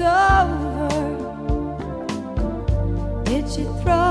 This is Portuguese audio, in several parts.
over, did she throw?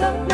some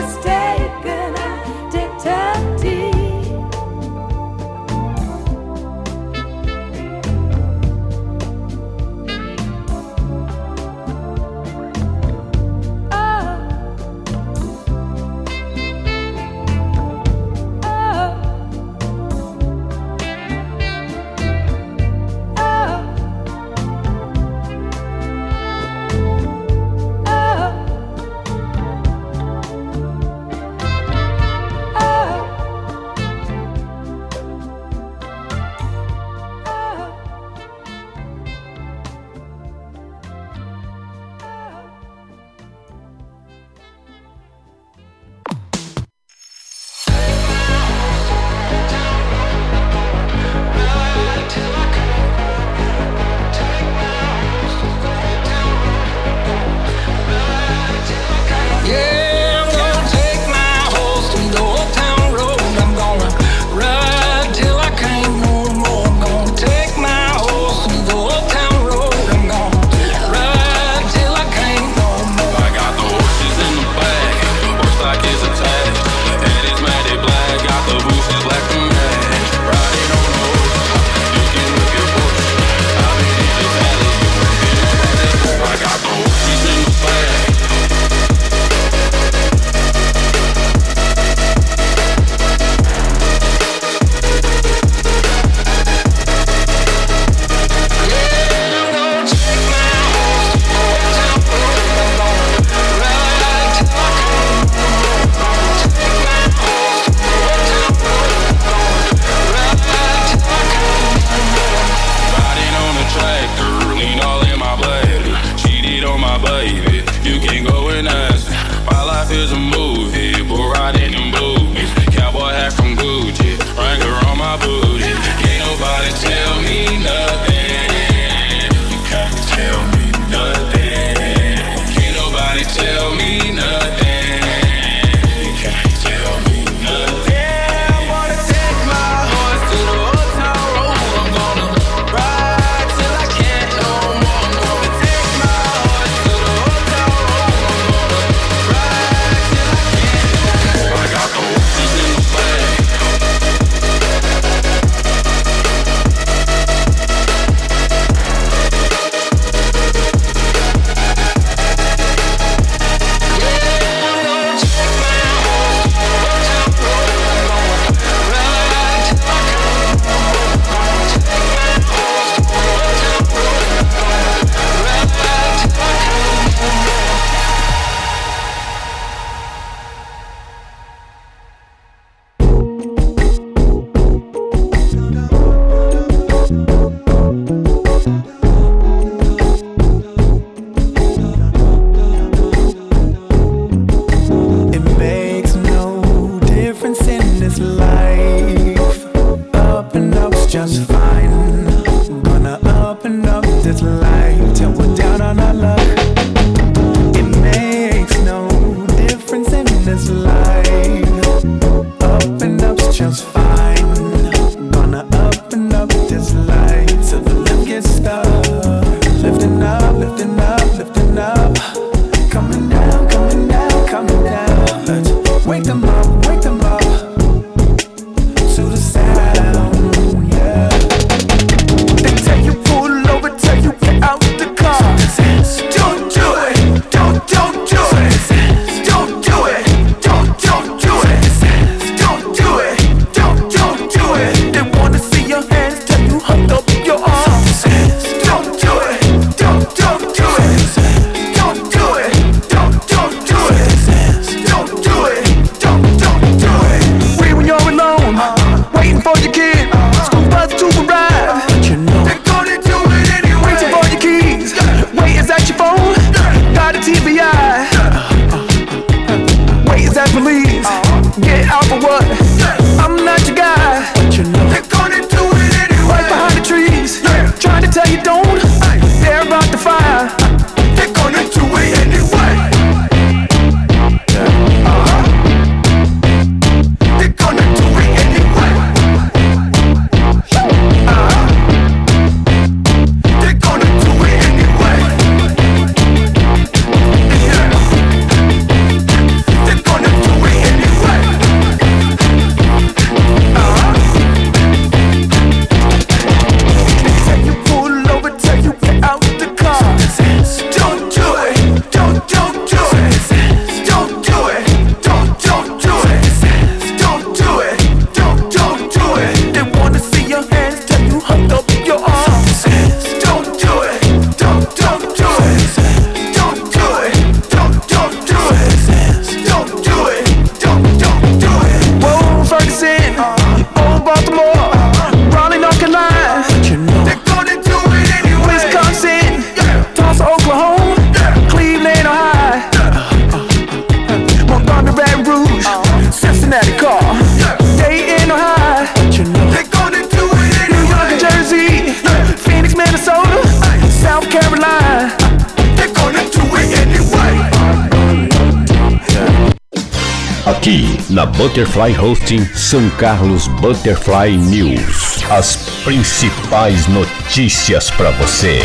na Butterfly Hosting São Carlos Butterfly News. As principais notícias para você.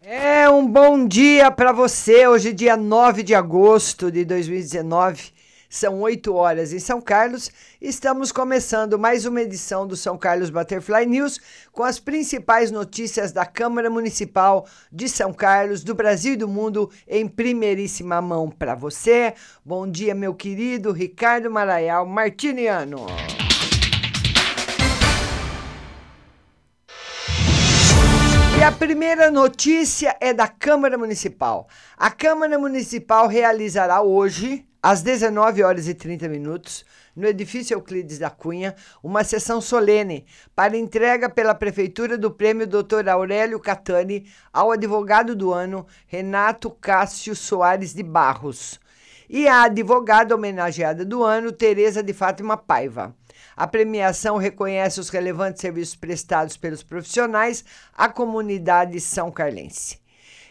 É um bom dia para você. Hoje, é dia 9 de agosto de 2019. São 8 horas em São Carlos. Estamos começando mais uma edição do São Carlos Butterfly News com as principais notícias da Câmara Municipal de São Carlos, do Brasil e do mundo em primeiríssima mão para você. Bom dia, meu querido Ricardo Maraial Martiniano. E a primeira notícia é da Câmara Municipal. A Câmara Municipal realizará hoje, às 19 horas e 30 minutos, no edifício Euclides da Cunha, uma sessão solene para entrega pela Prefeitura do Prêmio Dr. Aurélio Catani ao advogado do ano Renato Cássio Soares de Barros e a advogada homenageada do ano, Tereza de Fátima Paiva. A premiação reconhece os relevantes serviços prestados pelos profissionais à comunidade são carlense.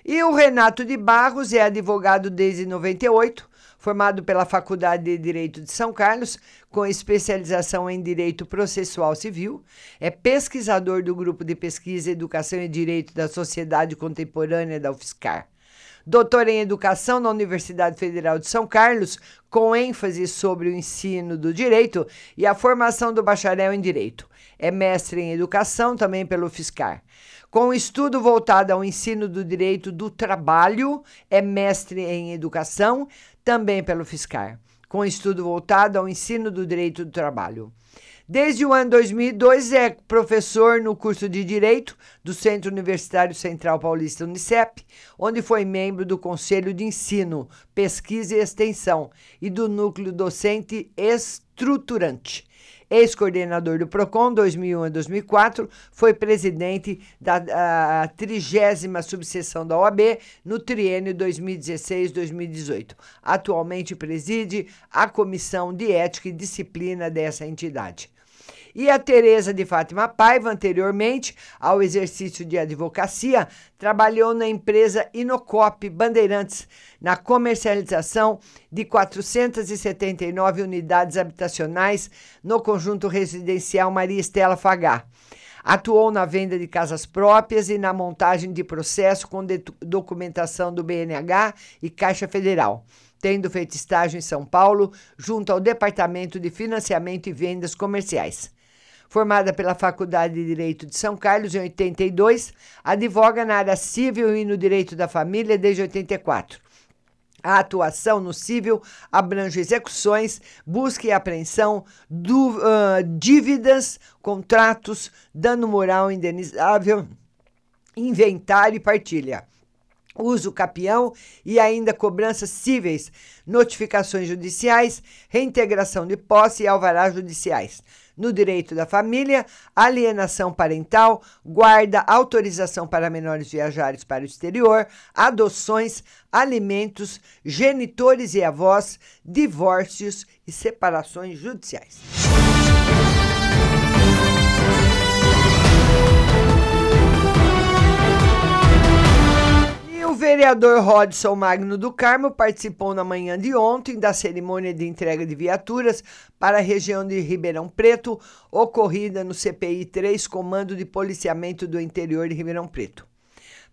E o Renato de Barros é advogado desde 98, formado pela Faculdade de Direito de São Carlos, com especialização em Direito Processual Civil, é pesquisador do Grupo de Pesquisa Educação e Direito da Sociedade Contemporânea da UFSCar. Doutor em Educação na Universidade Federal de São Carlos, com ênfase sobre o ensino do direito e a formação do bacharel em Direito. É mestre em Educação também pelo FISCAR. Com estudo voltado ao ensino do direito do trabalho, é mestre em Educação também pelo FISCAR, com estudo voltado ao ensino do direito do trabalho. Desde o ano 2002 é professor no curso de Direito do Centro Universitário Central Paulista Unicep, onde foi membro do Conselho de Ensino, Pesquisa e Extensão e do Núcleo Docente Estruturante. Ex-coordenador do PROCON 2001 a 2004, foi presidente da trigésima subseção da OAB no triênio 2016-2018. Atualmente preside a Comissão de Ética e Disciplina dessa entidade. E a Tereza de Fátima Paiva, anteriormente ao exercício de advocacia, trabalhou na empresa Inocop Bandeirantes, na comercialização de 479 unidades habitacionais no conjunto residencial Maria Estela Fagá. Atuou na venda de casas próprias e na montagem de processo com documentação do BNH e Caixa Federal tendo feito estágio em São Paulo, junto ao Departamento de Financiamento e Vendas Comerciais. Formada pela Faculdade de Direito de São Carlos em 82, advoga na área civil e no direito da família desde 84. A atuação no civil abrange execuções, busca e apreensão, uh, dívidas, contratos, dano moral indenizável, inventário e partilha uso capião e ainda cobranças cíveis, notificações judiciais, reintegração de posse e alvarás judiciais no direito da família, alienação parental, guarda, autorização para menores viajares para o exterior, adoções, alimentos, genitores e avós, divórcios e separações judiciais. Vereador Rodson Magno do Carmo participou na manhã de ontem da cerimônia de entrega de viaturas para a região de Ribeirão Preto, ocorrida no CPI 3, Comando de Policiamento do Interior de Ribeirão Preto.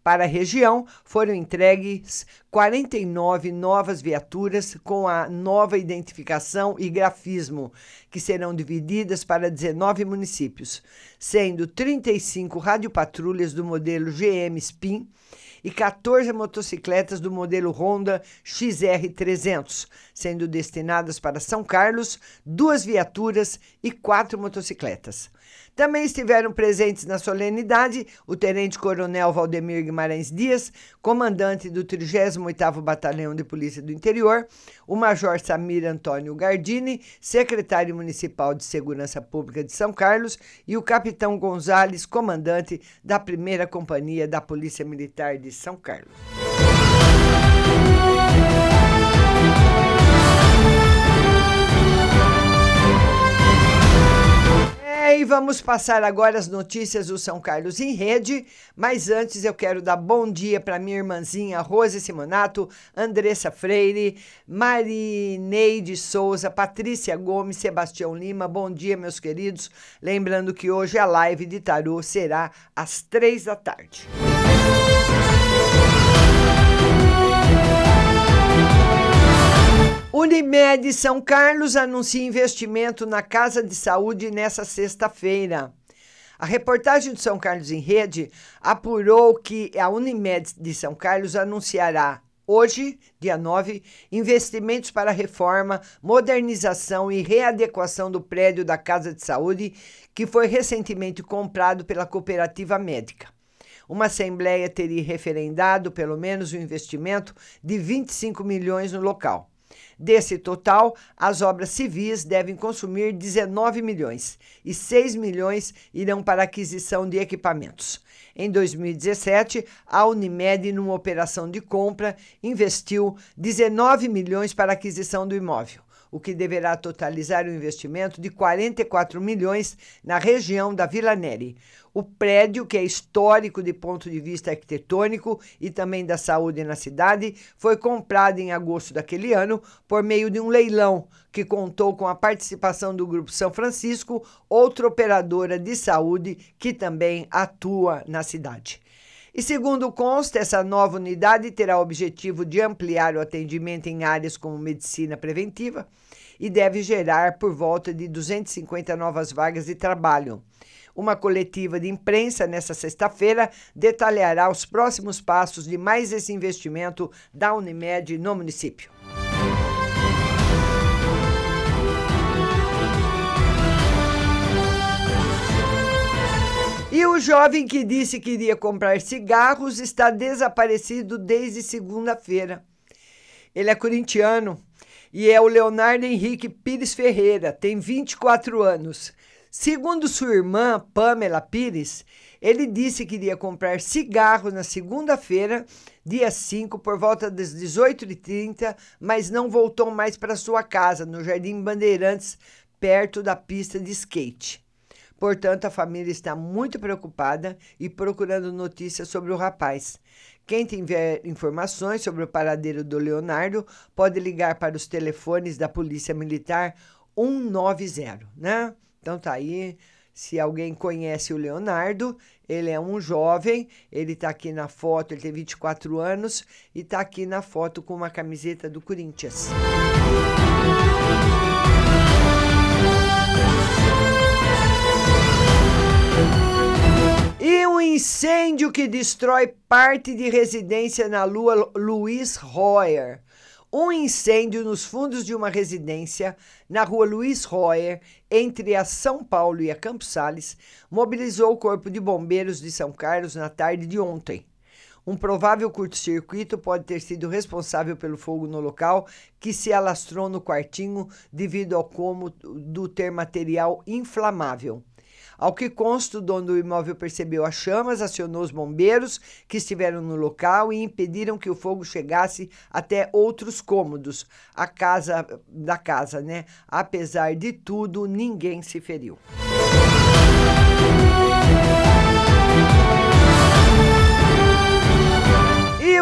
Para a região, foram entregues 49 novas viaturas com a nova identificação e grafismo, que serão divididas para 19 municípios, sendo 35 radiopatrulhas do modelo GM Spin e 14 motocicletas do modelo Honda XR300, sendo destinadas para São Carlos duas viaturas e quatro motocicletas. Também estiveram presentes na solenidade o tenente-coronel Valdemir Guimarães Dias, comandante do 38º Batalhão de Polícia do Interior, o major Samir Antônio Gardini, secretário municipal de Segurança Pública de São Carlos, e o capitão Gonzales, comandante da primeira companhia da Polícia Militar de São Carlos. E vamos passar agora as notícias do São Carlos em rede, mas antes eu quero dar bom dia para minha irmãzinha Rose Simonato, Andressa Freire, Marineide Souza, Patrícia Gomes, Sebastião Lima. Bom dia, meus queridos. Lembrando que hoje a live de tarô será às três da tarde. Unimed São Carlos anuncia investimento na Casa de Saúde nessa sexta-feira. A reportagem de São Carlos em Rede apurou que a Unimed de São Carlos anunciará hoje, dia 9, investimentos para reforma, modernização e readequação do prédio da Casa de Saúde, que foi recentemente comprado pela cooperativa médica. Uma assembleia teria referendado pelo menos o um investimento de 25 milhões no local. Desse total, as obras civis devem consumir 19 milhões e 6 milhões irão para aquisição de equipamentos. Em 2017, a Unimed, numa operação de compra, investiu 19 milhões para aquisição do imóvel o que deverá totalizar um investimento de 44 milhões na região da Vila Neri. O prédio, que é histórico de ponto de vista arquitetônico e também da saúde na cidade, foi comprado em agosto daquele ano por meio de um leilão que contou com a participação do Grupo São Francisco, outra operadora de saúde que também atua na cidade. E segundo consta, essa nova unidade terá o objetivo de ampliar o atendimento em áreas como medicina preventiva e deve gerar por volta de 250 novas vagas de trabalho. Uma coletiva de imprensa nesta sexta-feira detalhará os próximos passos de mais esse investimento da Unimed no município. E o jovem que disse que iria comprar cigarros está desaparecido desde segunda-feira. Ele é corintiano e é o Leonardo Henrique Pires Ferreira, tem 24 anos. Segundo sua irmã, Pamela Pires, ele disse que iria comprar cigarros na segunda-feira, dia 5, por volta das 18h30, mas não voltou mais para sua casa, no Jardim Bandeirantes, perto da pista de skate. Portanto, a família está muito preocupada e procurando notícias sobre o rapaz. Quem tiver informações sobre o paradeiro do Leonardo pode ligar para os telefones da Polícia Militar 190, né? Então tá aí. Se alguém conhece o Leonardo, ele é um jovem, ele está aqui na foto, ele tem 24 anos e está aqui na foto com uma camiseta do Corinthians. Um incêndio que destrói parte de residência na Lua Luiz Royer. Um incêndio nos fundos de uma residência na rua Luiz Royer, entre a São Paulo e a Campos Sales, mobilizou o Corpo de Bombeiros de São Carlos na tarde de ontem. Um provável curto-circuito pode ter sido responsável pelo fogo no local, que se alastrou no quartinho devido ao cômodo ter material inflamável. Ao que consta, o dono do imóvel percebeu as chamas, acionou os bombeiros que estiveram no local e impediram que o fogo chegasse até outros cômodos, a casa da casa, né? Apesar de tudo, ninguém se feriu.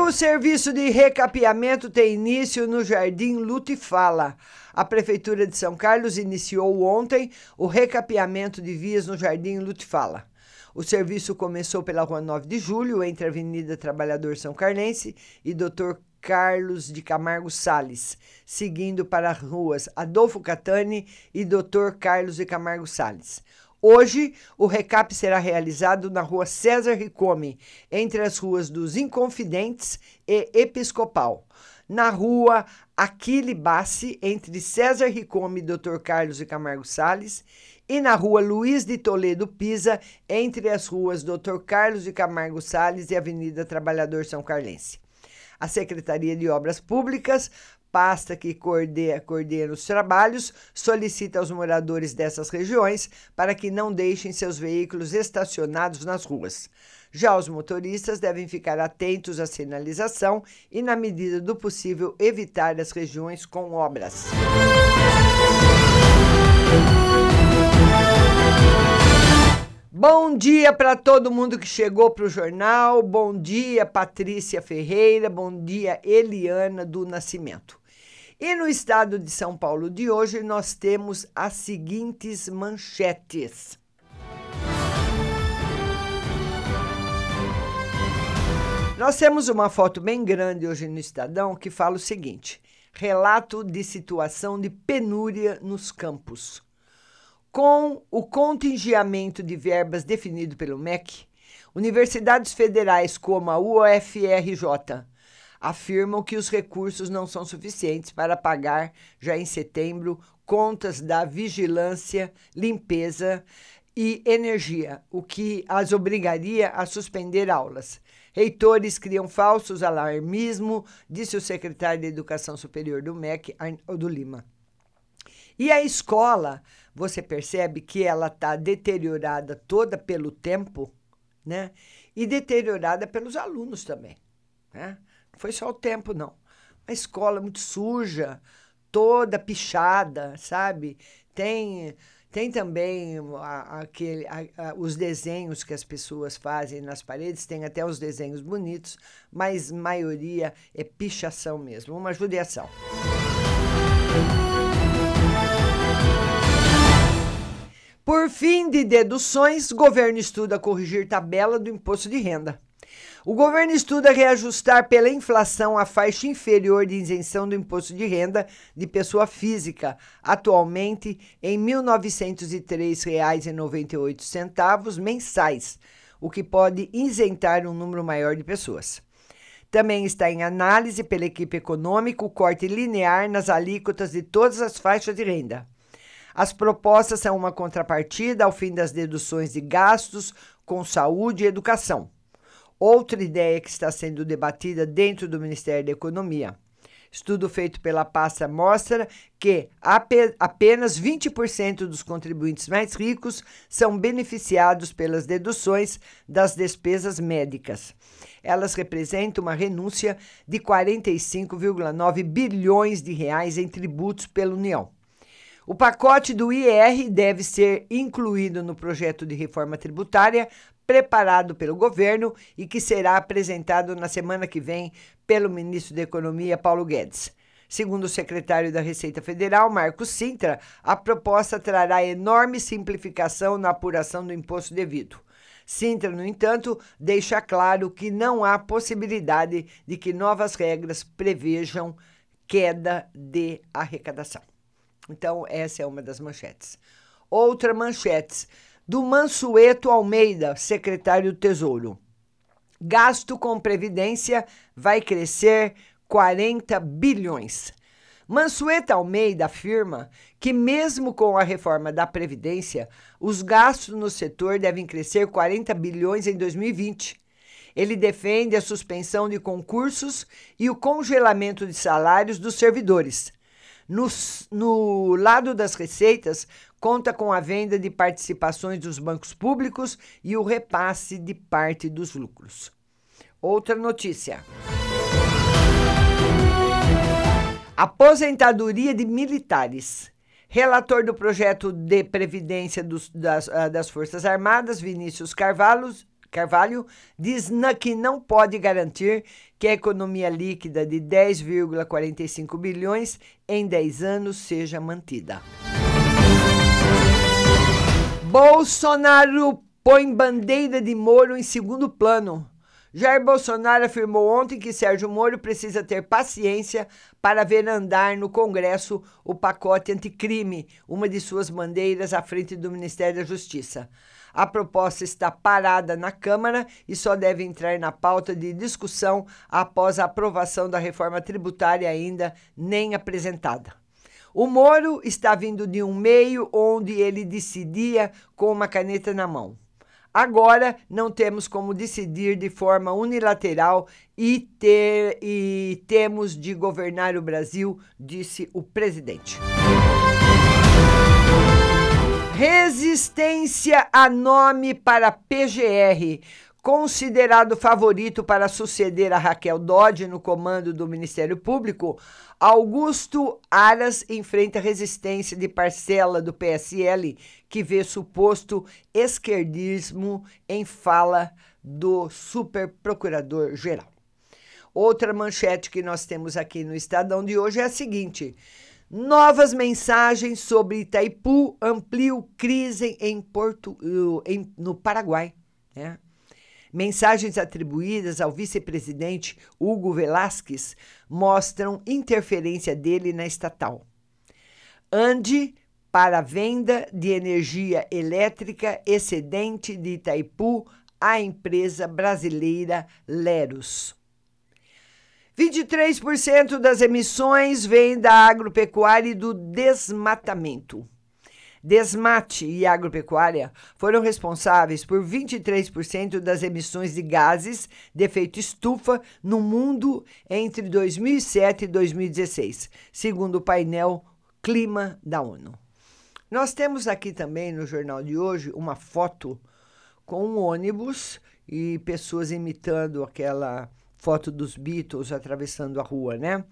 O serviço de recapeamento tem início no Jardim Lutifala. A Prefeitura de São Carlos iniciou ontem o recapeamento de vias no Jardim Lutifala. O serviço começou pela Rua 9 de Julho, entre a Avenida Trabalhador São Carlense e Dr. Carlos de Camargo Sales, seguindo para as ruas Adolfo Catani e Dr. Carlos de Camargo Sales. Hoje, o recap será realizado na rua César Ricome, entre as ruas dos Inconfidentes e Episcopal. Na rua Aquile Bassi, entre César Ricome e Dr. Carlos de Camargo Sales. E na rua Luiz de Toledo Pisa, entre as ruas Dr. Carlos de Camargo Sales e Avenida Trabalhador São Carlense. A Secretaria de Obras Públicas pasta que coordena, coordena os trabalhos, solicita aos moradores dessas regiões para que não deixem seus veículos estacionados nas ruas. Já os motoristas devem ficar atentos à sinalização e, na medida do possível, evitar as regiões com obras. Bom dia para todo mundo que chegou para o jornal. Bom dia, Patrícia Ferreira. Bom dia, Eliana do Nascimento. E no estado de São Paulo de hoje, nós temos as seguintes manchetes. Nós temos uma foto bem grande hoje no Estadão que fala o seguinte: relato de situação de penúria nos campos. Com o contingeamento de verbas definido pelo MEC, universidades federais como a UFRJ afirmam que os recursos não são suficientes para pagar, já em setembro, contas da vigilância, limpeza e energia, o que as obrigaria a suspender aulas. Reitores criam falsos alarmismo, disse o secretário de Educação Superior do MEC, do Lima. E a escola, você percebe que ela está deteriorada toda pelo tempo, né? E deteriorada pelos alunos também, né? Foi só o tempo, não. A escola muito suja, toda pichada, sabe? Tem tem também a, aquele, a, a, os desenhos que as pessoas fazem nas paredes, tem até os desenhos bonitos, mas maioria é pichação mesmo, uma judiação. Por fim de deduções, governo estuda corrigir tabela do imposto de renda. O governo estuda reajustar pela inflação a faixa inferior de isenção do imposto de renda de pessoa física, atualmente em R$ 1.903,98 mensais, o que pode isentar um número maior de pessoas. Também está em análise pela equipe econômica o corte linear nas alíquotas de todas as faixas de renda. As propostas são uma contrapartida ao fim das deduções de gastos com saúde e educação. Outra ideia que está sendo debatida dentro do Ministério da Economia. Estudo feito pela pasta mostra que apenas 20% dos contribuintes mais ricos são beneficiados pelas deduções das despesas médicas. Elas representam uma renúncia de 45,9 bilhões de reais em tributos pela União. O pacote do IR deve ser incluído no projeto de reforma tributária preparado pelo governo e que será apresentado na semana que vem pelo ministro da Economia, Paulo Guedes. Segundo o secretário da Receita Federal, Marcos Sintra, a proposta trará enorme simplificação na apuração do imposto devido. Sintra, no entanto, deixa claro que não há possibilidade de que novas regras prevejam queda de arrecadação. Então, essa é uma das manchetes. Outra manchete do Mansueto Almeida, secretário do Tesouro. Gasto com previdência vai crescer 40 bilhões. Mansueto Almeida afirma que, mesmo com a reforma da Previdência, os gastos no setor devem crescer 40 bilhões em 2020. Ele defende a suspensão de concursos e o congelamento de salários dos servidores. No, no lado das receitas, conta com a venda de participações dos bancos públicos e o repasse de parte dos lucros. Outra notícia. Aposentadoria de militares. Relator do projeto de previdência dos, das, ah, das Forças Armadas, Vinícius Carvalho, Carvalho diz que não pode garantir que a economia líquida de 10,45 bilhões em 10 anos seja mantida. Bolsonaro põe bandeira de Moro em segundo plano. Jair Bolsonaro afirmou ontem que Sérgio Moro precisa ter paciência para ver andar no Congresso o pacote anticrime, uma de suas bandeiras à frente do Ministério da Justiça. A proposta está parada na Câmara e só deve entrar na pauta de discussão após a aprovação da reforma tributária ainda nem apresentada. O Moro está vindo de um meio onde ele decidia com uma caneta na mão. Agora não temos como decidir de forma unilateral e, ter, e temos de governar o Brasil, disse o presidente. Resistência a nome para PGR. Considerado favorito para suceder a Raquel Dodge no comando do Ministério Público, Augusto Aras enfrenta resistência de parcela do PSL que vê suposto esquerdismo em fala do superprocurador-geral. Outra manchete que nós temos aqui no Estadão de hoje é a seguinte: Novas mensagens sobre Itaipu ampliam crise em Porto, em, no Paraguai. Né? Mensagens atribuídas ao vice-presidente Hugo Velasquez mostram interferência dele na estatal. Ande para venda de energia elétrica excedente de Itaipu à empresa brasileira Leros. 23% das emissões vêm da agropecuária e do desmatamento. Desmate e agropecuária foram responsáveis por 23% das emissões de gases de efeito estufa no mundo entre 2007 e 2016, segundo o painel Clima da ONU. Nós temos aqui também no jornal de hoje uma foto com um ônibus e pessoas imitando aquela foto dos Beatles atravessando a rua, né?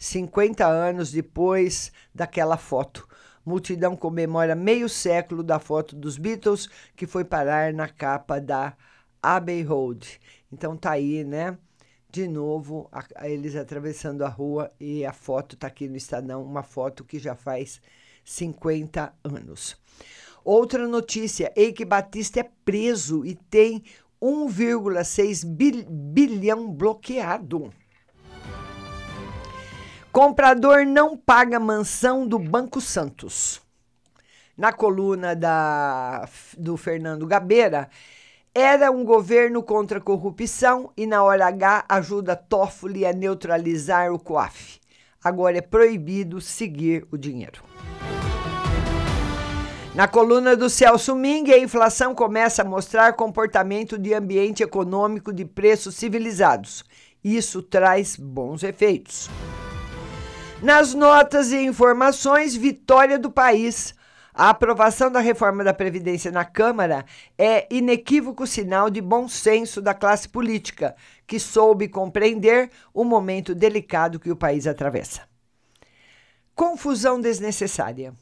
50 anos depois daquela foto. Multidão comemora meio século da foto dos Beatles que foi parar na capa da Abbey Road. Então tá aí, né? De novo, a, eles atravessando a rua e a foto tá aqui no Estadão, uma foto que já faz 50 anos. Outra notícia: Eike Batista é preso e tem 1,6 bilhão bloqueado. Comprador não paga mansão do Banco Santos. Na coluna da, do Fernando Gabeira, era um governo contra a corrupção e na hora H ajuda Toffoli a neutralizar o COAF. Agora é proibido seguir o dinheiro. Na coluna do Celso Ming, a inflação começa a mostrar comportamento de ambiente econômico de preços civilizados. Isso traz bons efeitos. Nas notas e informações, vitória do país. A aprovação da reforma da Previdência na Câmara é inequívoco sinal de bom senso da classe política, que soube compreender o momento delicado que o país atravessa. Confusão desnecessária.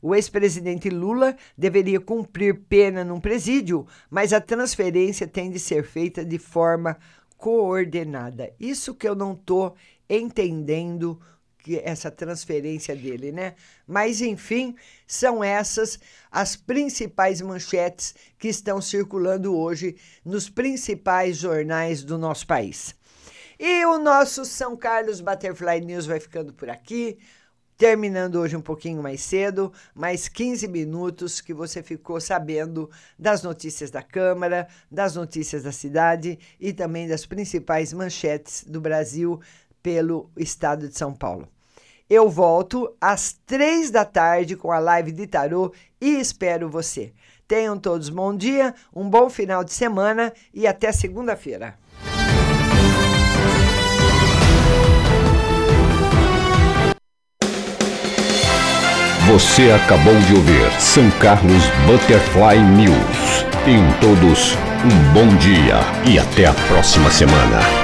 O ex-presidente Lula deveria cumprir pena num presídio, mas a transferência tem de ser feita de forma coordenada. Isso que eu não estou entendendo essa transferência dele, né? Mas enfim, são essas as principais manchetes que estão circulando hoje nos principais jornais do nosso país. E o nosso São Carlos Butterfly News vai ficando por aqui terminando hoje um pouquinho mais cedo, mais 15 minutos que você ficou sabendo das notícias da Câmara, das notícias da cidade e também das principais manchetes do Brasil pelo estado de São Paulo. Eu volto às três da tarde com a live de tarô e espero você. Tenham todos bom dia, um bom final de semana e até segunda-feira. Você acabou de ouvir São Carlos Butterfly News. Tenham todos um bom dia e até a próxima semana.